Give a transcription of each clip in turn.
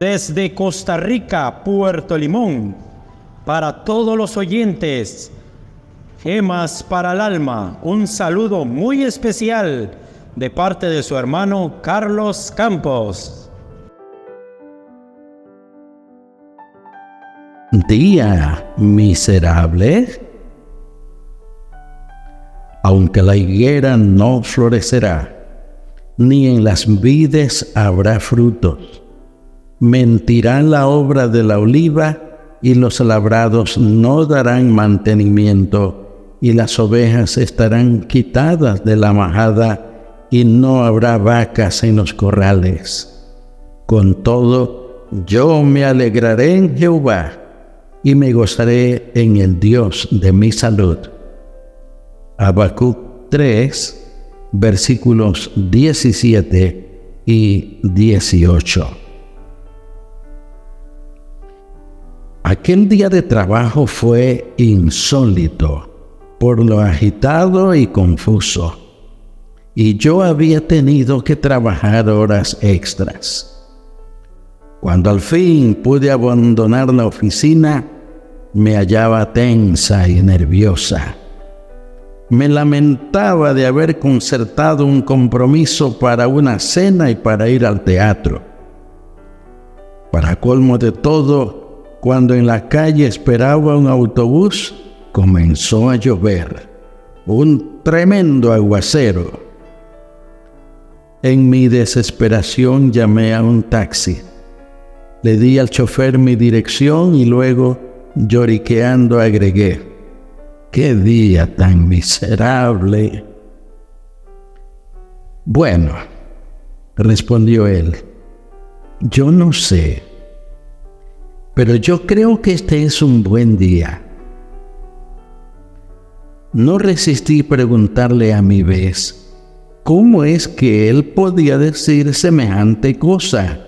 Desde Costa Rica, Puerto Limón, para todos los oyentes, Gemas para el Alma, un saludo muy especial de parte de su hermano Carlos Campos. Día miserable. Aunque la higuera no florecerá, ni en las vides habrá frutos mentirá la obra de la oliva y los labrados no darán mantenimiento y las ovejas estarán quitadas de la majada y no habrá vacas en los corrales. Con todo, yo me alegraré en Jehová y me gozaré en el Dios de mi salud. Habacuc 3, versículos 17 y 18. Aquel día de trabajo fue insólito por lo agitado y confuso, y yo había tenido que trabajar horas extras. Cuando al fin pude abandonar la oficina, me hallaba tensa y nerviosa. Me lamentaba de haber concertado un compromiso para una cena y para ir al teatro. Para colmo de todo, cuando en la calle esperaba un autobús, comenzó a llover. Un tremendo aguacero. En mi desesperación llamé a un taxi. Le di al chofer mi dirección y luego, lloriqueando, agregué, ¡qué día tan miserable! Bueno, respondió él, yo no sé pero yo creo que este es un buen día. No resistí preguntarle a mi vez, ¿cómo es que él podía decir semejante cosa?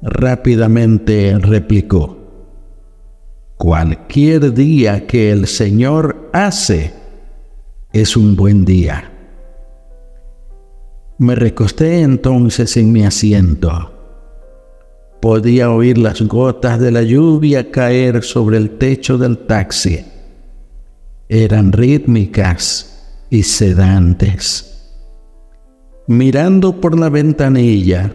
Rápidamente replicó, cualquier día que el Señor hace es un buen día. Me recosté entonces en mi asiento Podía oír las gotas de la lluvia caer sobre el techo del taxi. Eran rítmicas y sedantes. Mirando por la ventanilla,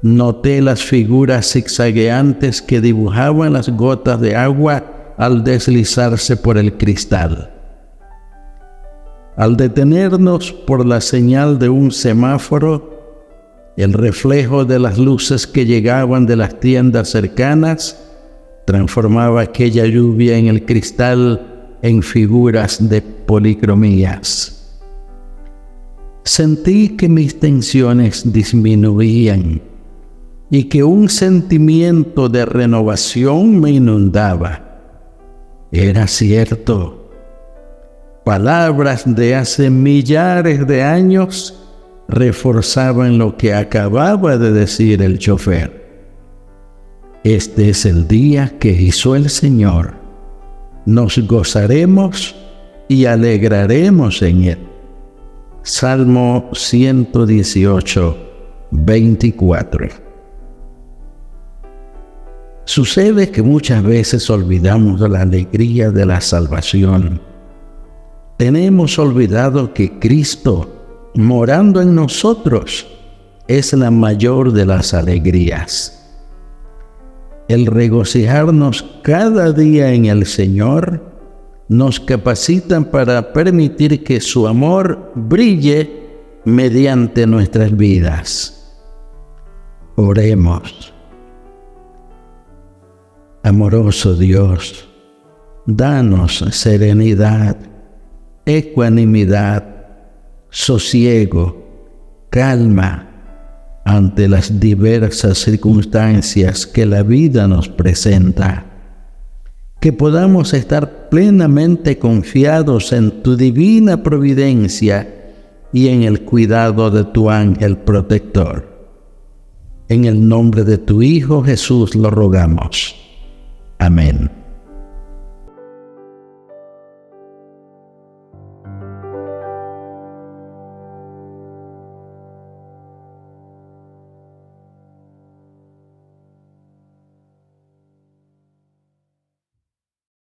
noté las figuras zigzagueantes que dibujaban las gotas de agua al deslizarse por el cristal. Al detenernos por la señal de un semáforo, el reflejo de las luces que llegaban de las tiendas cercanas transformaba aquella lluvia en el cristal en figuras de policromías. Sentí que mis tensiones disminuían y que un sentimiento de renovación me inundaba. Era cierto. Palabras de hace millares de años reforzaban lo que acababa de decir el chofer. Este es el día que hizo el Señor. Nos gozaremos y alegraremos en él. Salmo 118, 24. Sucede que muchas veces olvidamos la alegría de la salvación. Tenemos olvidado que Cristo morando en nosotros es la mayor de las alegrías. El regocijarnos cada día en el Señor nos capacita para permitir que su amor brille mediante nuestras vidas. Oremos. Amoroso Dios, danos serenidad, ecuanimidad, sosiego, calma, ante las diversas circunstancias que la vida nos presenta. Que podamos estar plenamente confiados en tu divina providencia y en el cuidado de tu ángel protector. En el nombre de tu Hijo Jesús lo rogamos. Amén.